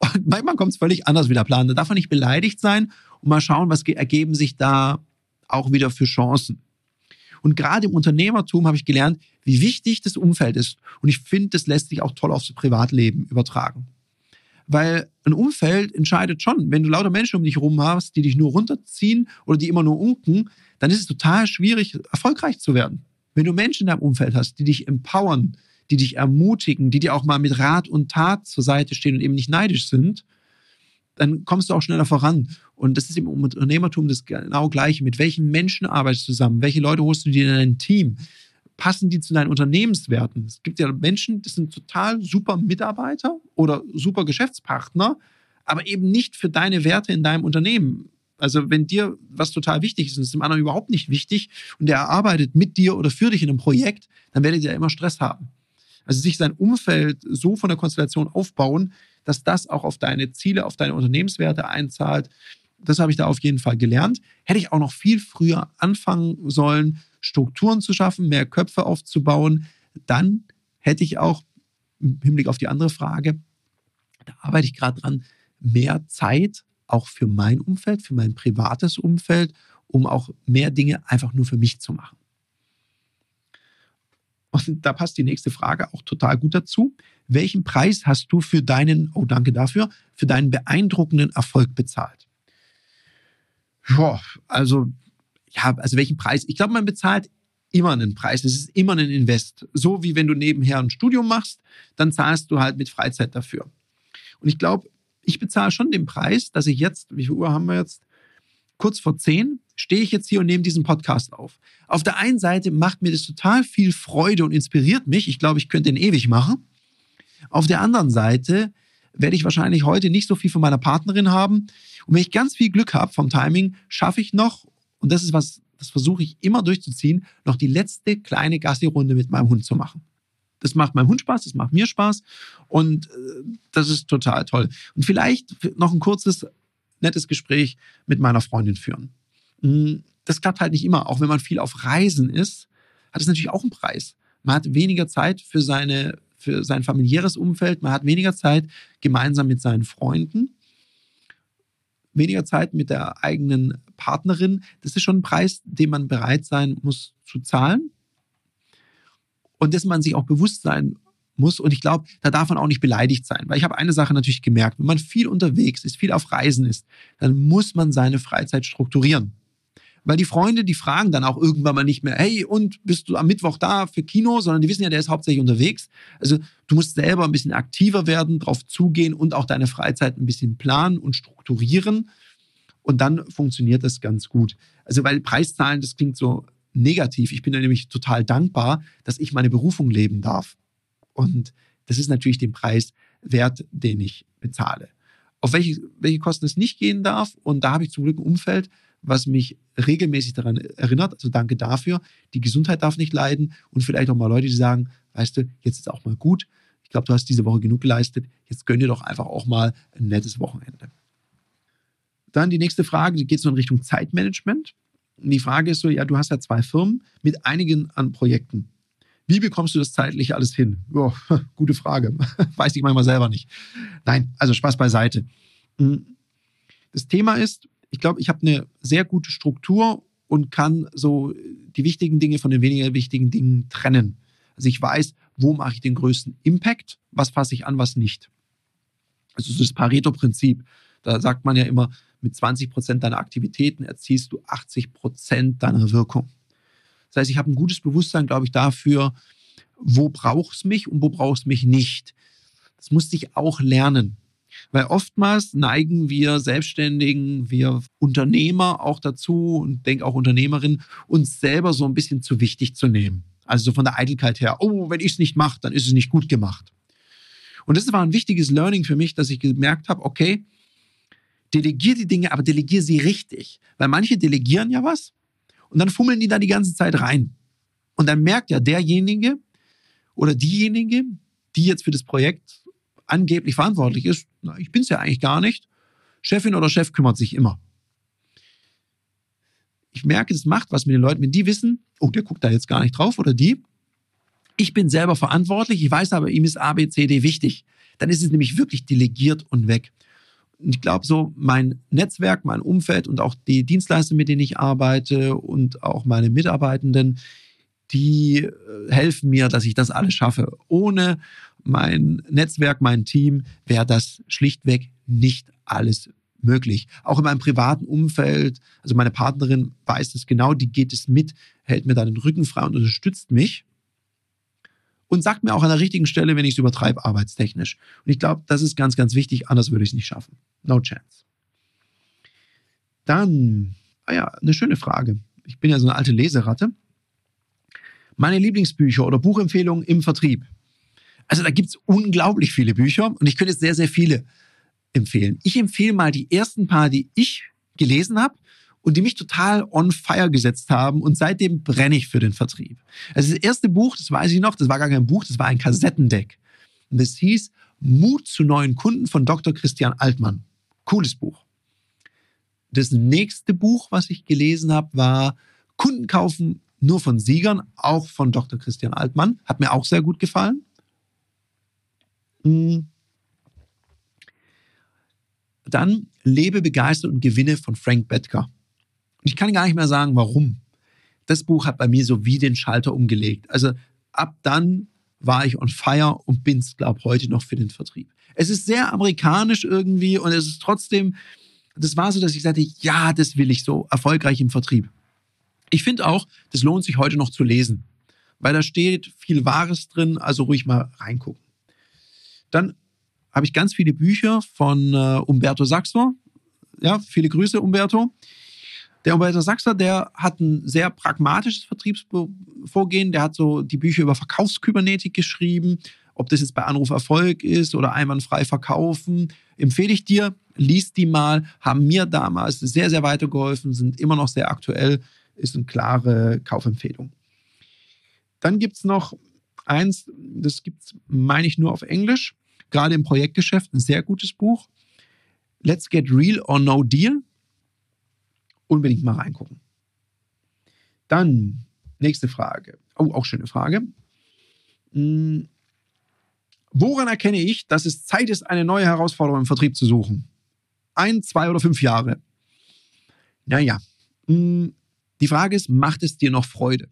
[SPEAKER 1] und manchmal kommt es völlig anders wie der Plan. Da darf man nicht beleidigt sein und mal schauen, was ergeben sich da auch wieder für Chancen. Und gerade im Unternehmertum habe ich gelernt, wie wichtig das Umfeld ist. Und ich finde, das lässt sich auch toll aufs Privatleben übertragen. Weil ein Umfeld entscheidet schon, wenn du lauter Menschen um dich herum hast, die dich nur runterziehen oder die immer nur unken, dann ist es total schwierig, erfolgreich zu werden. Wenn du Menschen in deinem Umfeld hast, die dich empowern, die dich ermutigen, die dir auch mal mit Rat und Tat zur Seite stehen und eben nicht neidisch sind, dann kommst du auch schneller voran. Und das ist im Unternehmertum das genau gleiche. Mit welchen Menschen arbeitest du zusammen? Welche Leute holst du dir in dein Team? Passen die zu deinen Unternehmenswerten? Es gibt ja Menschen, das sind total super Mitarbeiter oder super Geschäftspartner, aber eben nicht für deine Werte in deinem Unternehmen. Also wenn dir was total wichtig ist und es dem anderen überhaupt nicht wichtig und der arbeitet mit dir oder für dich in einem Projekt, dann werdet ihr ja immer Stress haben. Also sich sein Umfeld so von der Konstellation aufbauen, dass das auch auf deine Ziele, auf deine Unternehmenswerte einzahlt. Das habe ich da auf jeden Fall gelernt. Hätte ich auch noch viel früher anfangen sollen, Strukturen zu schaffen, mehr Köpfe aufzubauen, dann hätte ich auch im Hinblick auf die andere Frage, da arbeite ich gerade dran, mehr Zeit auch für mein Umfeld, für mein privates Umfeld, um auch mehr Dinge einfach nur für mich zu machen. Und da passt die nächste Frage auch total gut dazu. Welchen Preis hast du für deinen, oh danke dafür, für deinen beeindruckenden Erfolg bezahlt? Ja, also, ja, also welchen Preis? Ich glaube, man bezahlt immer einen Preis. Es ist immer ein Invest. So wie wenn du nebenher ein Studium machst, dann zahlst du halt mit Freizeit dafür. Und ich glaube, ich bezahle schon den Preis, dass ich jetzt, wie viel Uhr haben wir jetzt? Kurz vor zehn stehe ich jetzt hier und nehme diesen Podcast auf. Auf der einen Seite macht mir das total viel Freude und inspiriert mich. Ich glaube, ich könnte den ewig machen. Auf der anderen Seite werde ich wahrscheinlich heute nicht so viel von meiner Partnerin haben. Und wenn ich ganz viel Glück habe vom Timing, schaffe ich noch, und das ist was, das versuche ich immer durchzuziehen, noch die letzte kleine Gassi-Runde mit meinem Hund zu machen. Das macht meinem Hund Spaß, das macht mir Spaß und äh, das ist total toll. Und vielleicht noch ein kurzes, nettes Gespräch mit meiner Freundin führen. Hm, das klappt halt nicht immer. Auch wenn man viel auf Reisen ist, hat es natürlich auch einen Preis. Man hat weniger Zeit für, seine, für sein familiäres Umfeld, man hat weniger Zeit gemeinsam mit seinen Freunden, weniger Zeit mit der eigenen Partnerin. Das ist schon ein Preis, den man bereit sein muss zu zahlen und dass man sich auch bewusst sein muss. Und ich glaube, da darf man auch nicht beleidigt sein. Weil ich habe eine Sache natürlich gemerkt, wenn man viel unterwegs ist, viel auf Reisen ist, dann muss man seine Freizeit strukturieren. Weil die Freunde, die fragen dann auch irgendwann mal nicht mehr, hey, und bist du am Mittwoch da für Kino? Sondern die wissen ja, der ist hauptsächlich unterwegs. Also du musst selber ein bisschen aktiver werden, drauf zugehen und auch deine Freizeit ein bisschen planen und strukturieren. Und dann funktioniert das ganz gut. Also weil Preiszahlen, das klingt so negativ. Ich bin da nämlich total dankbar, dass ich meine Berufung leben darf. Und das ist natürlich den Preis wert, den ich bezahle. Auf welche, welche Kosten es nicht gehen darf, und da habe ich zum Glück ein Umfeld, was mich regelmäßig daran erinnert. Also danke dafür. Die Gesundheit darf nicht leiden und vielleicht auch mal Leute, die sagen, weißt du, jetzt ist auch mal gut. Ich glaube, du hast diese Woche genug geleistet. Jetzt gönn dir doch einfach auch mal ein nettes Wochenende. Dann die nächste Frage, die geht so in Richtung Zeitmanagement. Und die Frage ist so, ja, du hast ja zwei Firmen mit einigen an Projekten. Wie bekommst du das zeitlich alles hin? Oh, (laughs) gute Frage. (laughs) Weiß ich manchmal selber nicht. Nein, also Spaß beiseite. Hm. Das Thema ist, ich glaube, ich habe eine sehr gute Struktur und kann so die wichtigen Dinge von den weniger wichtigen Dingen trennen. Also ich weiß, wo mache ich den größten Impact, was fasse ich an, was nicht. Also das Pareto-Prinzip. Da sagt man ja immer, mit 20 Prozent deiner Aktivitäten erzielst du 80 Prozent deiner Wirkung. Das heißt, ich habe ein gutes Bewusstsein, glaube ich, dafür, wo brauchst mich und wo brauchst mich nicht. Das musste ich auch lernen. Weil oftmals neigen wir Selbstständigen, wir Unternehmer auch dazu und denke auch Unternehmerinnen, uns selber so ein bisschen zu wichtig zu nehmen. Also so von der Eitelkeit her, oh, wenn ich es nicht mache, dann ist es nicht gut gemacht. Und das war ein wichtiges Learning für mich, dass ich gemerkt habe, okay, delegier die Dinge, aber delegier sie richtig. Weil manche delegieren ja was und dann fummeln die da die ganze Zeit rein. Und dann merkt ja derjenige oder diejenige, die jetzt für das Projekt angeblich verantwortlich ist, na, ich bin es ja eigentlich gar nicht. Chefin oder Chef kümmert sich immer. Ich merke, das macht was mit den Leuten, wenn die wissen, oh, der guckt da jetzt gar nicht drauf oder die. Ich bin selber verantwortlich, ich weiß aber, ihm ist A, B, C, D wichtig. Dann ist es nämlich wirklich delegiert und weg ich glaube so, mein Netzwerk, mein Umfeld und auch die Dienstleister, mit denen ich arbeite und auch meine Mitarbeitenden, die äh, helfen mir, dass ich das alles schaffe. Ohne mein Netzwerk, mein Team wäre das schlichtweg nicht alles möglich. Auch in meinem privaten Umfeld, also meine Partnerin weiß es genau, die geht es mit, hält mir da den Rücken frei und unterstützt mich und sagt mir auch an der richtigen Stelle, wenn ich es übertreibe, arbeitstechnisch. Und ich glaube, das ist ganz, ganz wichtig, anders würde ich es nicht schaffen. No chance. Dann, ah ja, eine schöne Frage. Ich bin ja so eine alte Leseratte. Meine Lieblingsbücher oder Buchempfehlungen im Vertrieb. Also da gibt es unglaublich viele Bücher und ich könnte sehr, sehr viele empfehlen. Ich empfehle mal die ersten paar, die ich gelesen habe und die mich total on fire gesetzt haben und seitdem brenne ich für den Vertrieb. Also das erste Buch, das weiß ich noch, das war gar kein Buch, das war ein Kassettendeck. Und das hieß Mut zu neuen Kunden von Dr. Christian Altmann. Cooles Buch. Das nächste Buch, was ich gelesen habe, war Kunden kaufen nur von Siegern, auch von Dr. Christian Altmann. Hat mir auch sehr gut gefallen. Hm. Dann Lebe begeistert und gewinne von Frank Bettger. Ich kann gar nicht mehr sagen, warum. Das Buch hat bei mir so wie den Schalter umgelegt. Also ab dann war ich on fire und bin es, glaube heute noch für den Vertrieb. Es ist sehr amerikanisch irgendwie und es ist trotzdem, das war so, dass ich sagte, ja, das will ich so erfolgreich im Vertrieb. Ich finde auch, das lohnt sich heute noch zu lesen, weil da steht viel Wahres drin, also ruhig mal reingucken. Dann habe ich ganz viele Bücher von äh, Umberto Saxo. Ja, viele Grüße, Umberto. Der Umberto Sachser, der hat ein sehr pragmatisches Vertriebsvorgehen. Der hat so die Bücher über Verkaufskybernetik geschrieben. Ob das jetzt bei Anruf Erfolg ist oder einwandfrei verkaufen, empfehle ich dir. Lies die mal. Haben mir damals sehr, sehr weitergeholfen, sind immer noch sehr aktuell. Ist eine klare Kaufempfehlung. Dann gibt es noch eins, das gibt es, meine ich, nur auf Englisch. Gerade im Projektgeschäft ein sehr gutes Buch. Let's Get Real or No Deal unbedingt mal reingucken. Dann, nächste Frage. Oh, auch schöne Frage. Hm, woran erkenne ich, dass es Zeit ist, eine neue Herausforderung im Vertrieb zu suchen? Ein, zwei oder fünf Jahre? Naja, hm, die Frage ist, macht es dir noch Freude?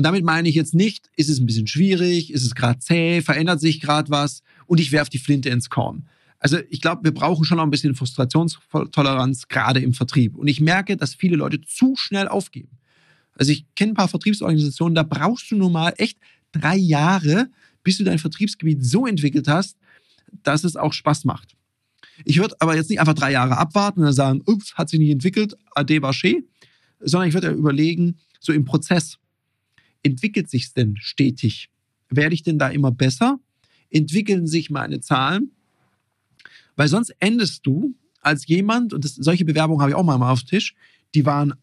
[SPEAKER 1] Und damit meine ich jetzt nicht, ist es ein bisschen schwierig, ist es gerade zäh, verändert sich gerade was und ich werfe die Flinte ins Korn. Also ich glaube, wir brauchen schon noch ein bisschen Frustrationstoleranz, gerade im Vertrieb. Und ich merke, dass viele Leute zu schnell aufgeben. Also ich kenne ein paar Vertriebsorganisationen, da brauchst du nun mal echt drei Jahre, bis du dein Vertriebsgebiet so entwickelt hast, dass es auch Spaß macht. Ich würde aber jetzt nicht einfach drei Jahre abwarten und dann sagen, ups, hat sich nicht entwickelt, ade barché, sondern ich würde ja überlegen, so im Prozess, entwickelt sich es denn stetig? Werde ich denn da immer besser? Entwickeln sich meine Zahlen? Weil sonst endest du als jemand, und das, solche Bewerbungen habe ich auch mal auf dem Tisch, die waren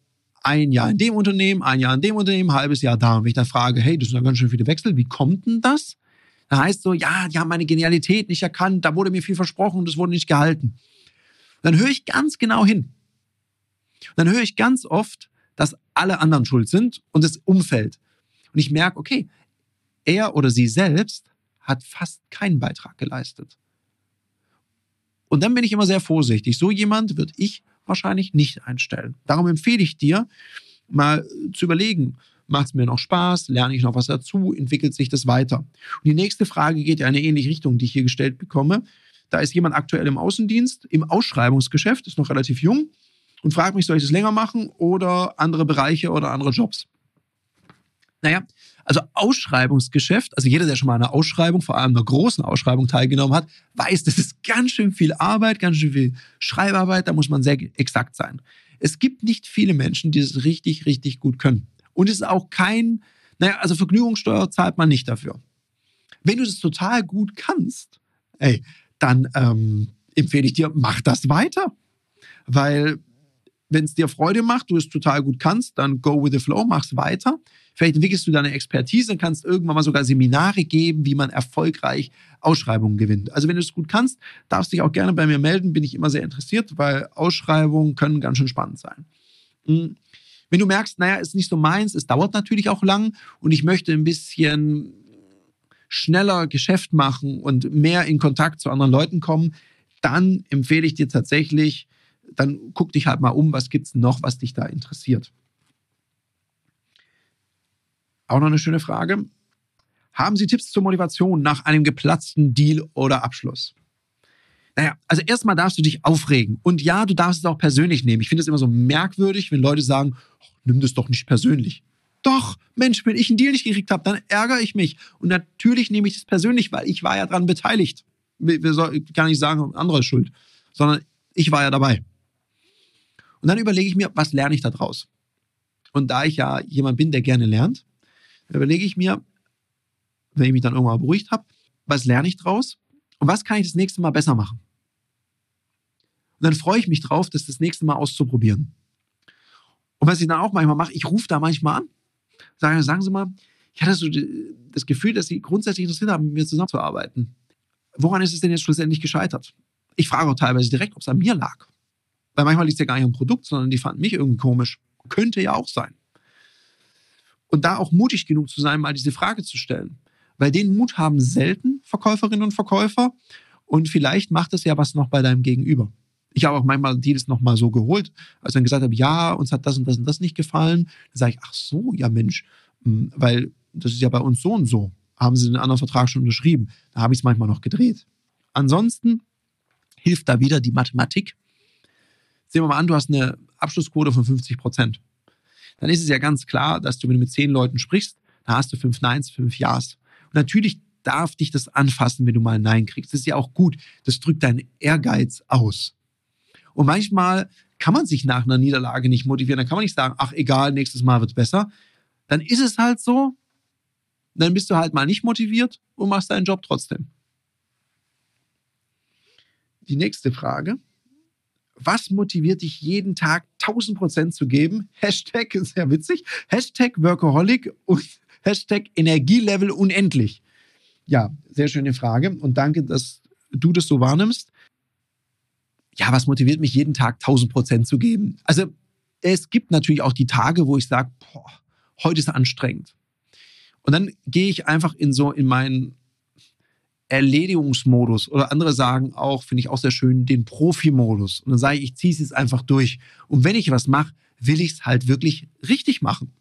[SPEAKER 1] ein Jahr in dem Unternehmen, ein Jahr in dem Unternehmen, ein halbes Jahr da. Und wenn ich dann frage, hey, das sind ja ganz schön viele Wechsel, wie kommt denn das? Da heißt so, ja, die haben meine Genialität nicht erkannt, da wurde mir viel versprochen und das wurde nicht gehalten. Dann höre ich ganz genau hin. Dann höre ich ganz oft, dass alle anderen schuld sind und das Umfeld. Und ich merke, okay, er oder sie selbst hat fast keinen Beitrag geleistet. Und dann bin ich immer sehr vorsichtig. So jemand wird ich wahrscheinlich nicht einstellen. Darum empfehle ich dir, mal zu überlegen, macht es mir noch Spaß, lerne ich noch was dazu, entwickelt sich das weiter. Und die nächste Frage geht ja in eine ähnliche Richtung, die ich hier gestellt bekomme. Da ist jemand aktuell im Außendienst, im Ausschreibungsgeschäft, ist noch relativ jung und fragt mich, soll ich das länger machen oder andere Bereiche oder andere Jobs? Naja, also Ausschreibungsgeschäft, also jeder, der schon mal an einer Ausschreibung, vor allem einer großen Ausschreibung teilgenommen hat, weiß, das ist ganz schön viel Arbeit, ganz schön viel Schreibarbeit, da muss man sehr exakt sein. Es gibt nicht viele Menschen, die es richtig, richtig gut können. Und es ist auch kein, naja, also Vergnügungssteuer zahlt man nicht dafür. Wenn du das total gut kannst, ey, dann ähm, empfehle ich dir, mach das weiter. Weil wenn es dir Freude macht, du es total gut kannst, dann go with the flow, mach's weiter. Vielleicht entwickelst du deine Expertise und kannst irgendwann mal sogar Seminare geben, wie man erfolgreich Ausschreibungen gewinnt. Also wenn du es gut kannst, darfst du dich auch gerne bei mir melden, bin ich immer sehr interessiert, weil Ausschreibungen können ganz schön spannend sein. Hm. Wenn du merkst, naja, ist nicht so meins, es dauert natürlich auch lang und ich möchte ein bisschen schneller Geschäft machen und mehr in Kontakt zu anderen Leuten kommen, dann empfehle ich dir tatsächlich, dann guck dich halt mal um, was gibt es noch, was dich da interessiert. Auch noch eine schöne Frage. Haben Sie Tipps zur Motivation nach einem geplatzten Deal oder Abschluss? Naja, also erstmal darfst du dich aufregen. Und ja, du darfst es auch persönlich nehmen. Ich finde es immer so merkwürdig, wenn Leute sagen, nimm das doch nicht persönlich. Doch, Mensch, wenn ich einen Deal nicht gekriegt habe, dann ärgere ich mich. Und natürlich nehme ich das persönlich, weil ich war ja daran beteiligt. Wir soll, kann nicht sagen, andere ist schuld. Sondern Ich war ja dabei. Und dann überlege ich mir, was lerne ich da draus? Und da ich ja jemand bin, der gerne lernt, überlege ich mir, wenn ich mich dann irgendwann beruhigt habe, was lerne ich draus und was kann ich das nächste Mal besser machen? Und dann freue ich mich drauf, das das nächste Mal auszuprobieren. Und was ich dann auch manchmal mache, ich rufe da manchmal an, sage, sagen Sie mal, ich hatte so das Gefühl, dass Sie grundsätzlich interessiert haben, mit mir zusammenzuarbeiten. Woran ist es denn jetzt schlussendlich gescheitert? Ich frage auch teilweise direkt, ob es an mir lag. Weil manchmal liegt es ja gar nicht am Produkt, sondern die fanden mich irgendwie komisch. Könnte ja auch sein. Und da auch mutig genug zu sein, mal diese Frage zu stellen. Weil den Mut haben selten Verkäuferinnen und Verkäufer. Und vielleicht macht es ja was noch bei deinem Gegenüber. Ich habe auch manchmal Deals nochmal so geholt, als ich dann gesagt habe, ja, uns hat das und das und das nicht gefallen. Dann sage ich, ach so, ja Mensch, hm, weil das ist ja bei uns so und so. Haben Sie den anderen Vertrag schon unterschrieben? Da habe ich es manchmal noch gedreht. Ansonsten hilft da wieder die Mathematik. Sehen wir mal an, du hast eine Abschlussquote von 50 Prozent. Dann ist es ja ganz klar, dass du, wenn du mit zehn Leuten sprichst, da hast du fünf Neins, fünf Ja's. Und natürlich darf dich das anfassen, wenn du mal ein Nein kriegst. Das ist ja auch gut. Das drückt deinen Ehrgeiz aus. Und manchmal kann man sich nach einer Niederlage nicht motivieren. Dann kann man nicht sagen, ach egal, nächstes Mal wird's besser. Dann ist es halt so. Dann bist du halt mal nicht motiviert und machst deinen Job trotzdem. Die nächste Frage. Was motiviert dich jeden Tag 1000 Prozent zu geben? (laughs) Hashtag, sehr witzig, Hashtag Workaholic und (laughs) Hashtag Energielevel unendlich. Ja, sehr schöne Frage und danke, dass du das so wahrnimmst. Ja, was motiviert mich jeden Tag 1000 Prozent zu geben? Also es gibt natürlich auch die Tage, wo ich sage, heute ist anstrengend. Und dann gehe ich einfach in so in meinen Erledigungsmodus oder andere sagen auch, finde ich auch sehr schön, den Profi-Modus. Und dann sage ich, ich ziehe es jetzt einfach durch. Und wenn ich was mache, will ich es halt wirklich richtig machen.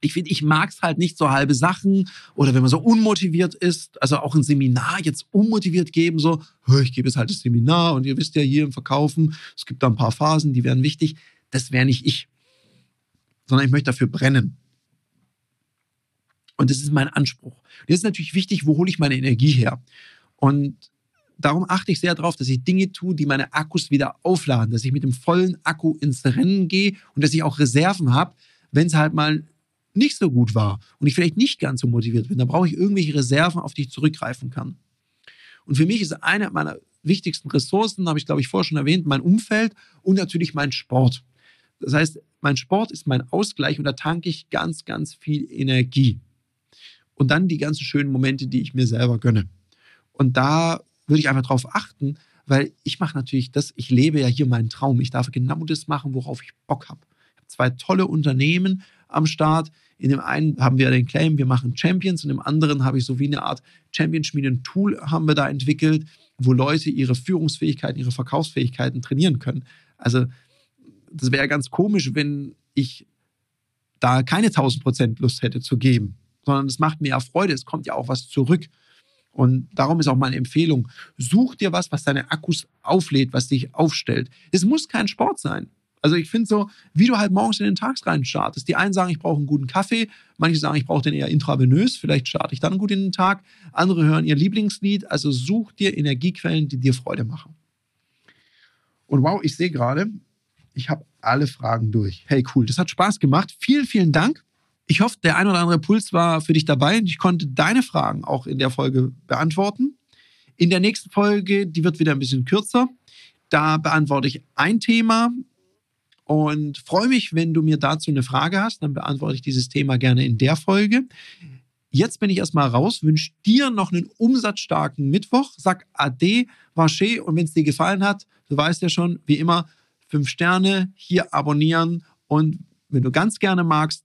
[SPEAKER 1] Ich finde, ich mag es halt nicht so halbe Sachen oder wenn man so unmotiviert ist, also auch ein Seminar jetzt unmotiviert geben, so, ich gebe jetzt halt das Seminar und ihr wisst ja hier im Verkaufen, es gibt da ein paar Phasen, die wären wichtig. Das wäre nicht ich, sondern ich möchte dafür brennen. Und das ist mein Anspruch. Und jetzt ist natürlich wichtig, wo hole ich meine Energie her? Und darum achte ich sehr darauf, dass ich Dinge tue, die meine Akkus wieder aufladen, dass ich mit dem vollen Akku ins Rennen gehe und dass ich auch Reserven habe, wenn es halt mal nicht so gut war und ich vielleicht nicht ganz so motiviert bin. Dann brauche ich irgendwelche Reserven, auf die ich zurückgreifen kann. Und für mich ist eine meiner wichtigsten Ressourcen, habe ich glaube ich vorher schon erwähnt, mein Umfeld und natürlich mein Sport. Das heißt, mein Sport ist mein Ausgleich und da tanke ich ganz, ganz viel Energie. Und dann die ganzen schönen Momente, die ich mir selber gönne. Und da würde ich einfach drauf achten, weil ich mache natürlich das, ich lebe ja hier meinen Traum. Ich darf genau das machen, worauf ich Bock habe. Ich habe zwei tolle Unternehmen am Start. In dem einen haben wir den Claim, wir machen Champions, und im anderen habe ich so wie eine Art Champion-Schmieden-Tool haben wir da entwickelt, wo Leute ihre Führungsfähigkeiten, ihre Verkaufsfähigkeiten trainieren können. Also das wäre ganz komisch, wenn ich da keine 1000 Prozent Lust hätte zu geben sondern es macht mir ja Freude, es kommt ja auch was zurück. Und darum ist auch meine Empfehlung, such dir was, was deine Akkus auflädt, was dich aufstellt. Es muss kein Sport sein. Also ich finde so, wie du halt morgens in den Tag rein startest. Die einen sagen, ich brauche einen guten Kaffee, manche sagen, ich brauche den eher intravenös, vielleicht starte ich dann gut in den Tag. Andere hören ihr Lieblingslied. Also such dir Energiequellen, die dir Freude machen. Und wow, ich sehe gerade, ich habe alle Fragen durch. Hey, cool, das hat Spaß gemacht. Vielen, vielen Dank. Ich hoffe, der ein oder andere Puls war für dich dabei und ich konnte deine Fragen auch in der Folge beantworten. In der nächsten Folge, die wird wieder ein bisschen kürzer. Da beantworte ich ein Thema und freue mich, wenn du mir dazu eine Frage hast. Dann beantworte ich dieses Thema gerne in der Folge. Jetzt bin ich erstmal raus, wünsche dir noch einen umsatzstarken Mittwoch. Sag Ade, Vaché und wenn es dir gefallen hat, du weißt ja schon, wie immer, fünf Sterne hier abonnieren und wenn du ganz gerne magst,